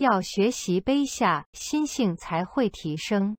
要学习卑下心性才会提升。